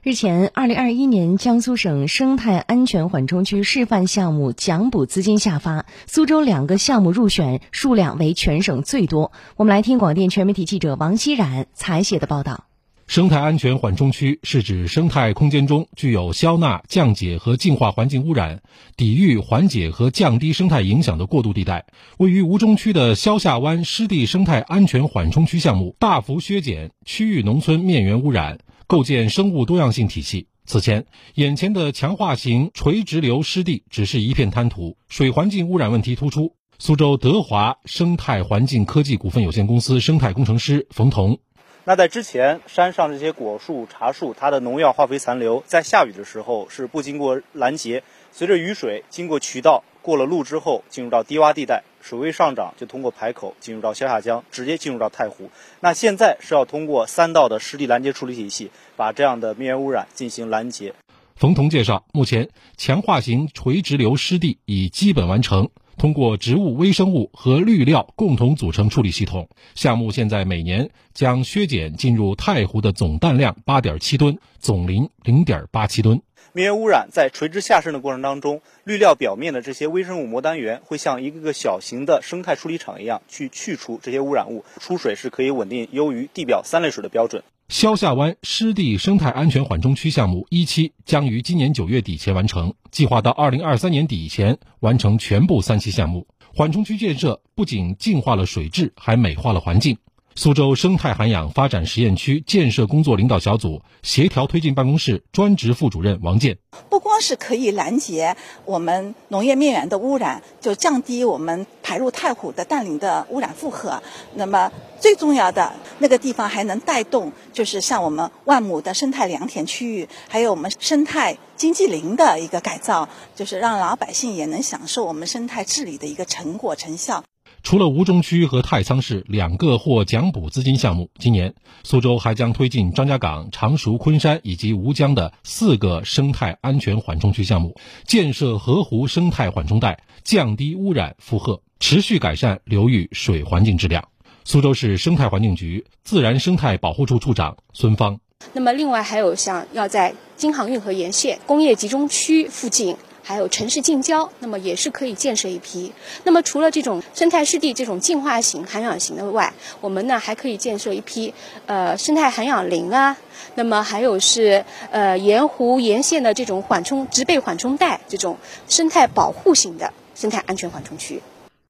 日前，二零二一年江苏省生态安全缓冲区示范项目奖补资金下发，苏州两个项目入选数量为全省最多。我们来听广电全媒体记者王希冉采写的报道。生态安全缓冲区是指生态空间中具有消纳、降解和净化环境污染、抵御、缓解和降低生态影响的过渡地带。位于吴中区的萧下湾湿地生态安全缓冲区项目，大幅削减区域农村面源污染，构建生物多样性体系。此前，眼前的强化型垂直流湿地只是一片滩涂，水环境污染问题突出。苏州德华生态环境科技股份有限公司生态工程师冯彤。那在之前，山上这些果树、茶树，它的农药、化肥残留，在下雨的时候是不经过拦截，随着雨水经过渠道过了路之后，进入到低洼地带，水位上涨就通过排口进入到萧下江，直接进入到太湖。那现在是要通过三道的湿地拦截处理体系，把这样的面源污染进行拦截。冯彤介绍，目前强化型垂直流湿地已基本完成。通过植物微生物和绿料共同组成处理系统，项目现在每年将削减进入太湖的总氮量八点七吨，总磷零点八七吨。面源污染在垂直下渗的过程当中，绿料表面的这些微生物膜单元会像一个个小型的生态处理厂一样去去除这些污染物，出水是可以稳定优于地表三类水的标准。萧下湾湿地生态安全缓冲区项目一期将于今年九月底前完成，计划到二零二三年底前完成全部三期项目。缓冲区建设不仅净化了水质，还美化了环境。苏州生态涵养发展实验区建设工作领导小组协调推进办公室专职副主任王健，不光是可以拦截我们农业面源的污染，就降低我们排入太湖的氮磷的污染负荷。那么最重要的那个地方还能带动，就是像我们万亩的生态良田区域，还有我们生态经济林的一个改造，就是让老百姓也能享受我们生态治理的一个成果成效。除了吴中区和太仓市两个获奖补资金项目，今年苏州还将推进张家港、常熟、昆山以及吴江的四个生态安全缓冲区项目，建设河湖生态缓冲带，降低污染负荷，持续改善流域水环境质量。苏州市生态环境局自然生态保护处处长孙芳。那么，另外还有像要在京杭运河沿线工业集中区附近。还有城市近郊，那么也是可以建设一批。那么除了这种生态湿地这种净化型、涵养型的外，我们呢还可以建设一批呃生态涵养林啊。那么还有是呃沿湖沿线的这种缓冲植被缓冲带这种生态保护型的生态安全缓冲区。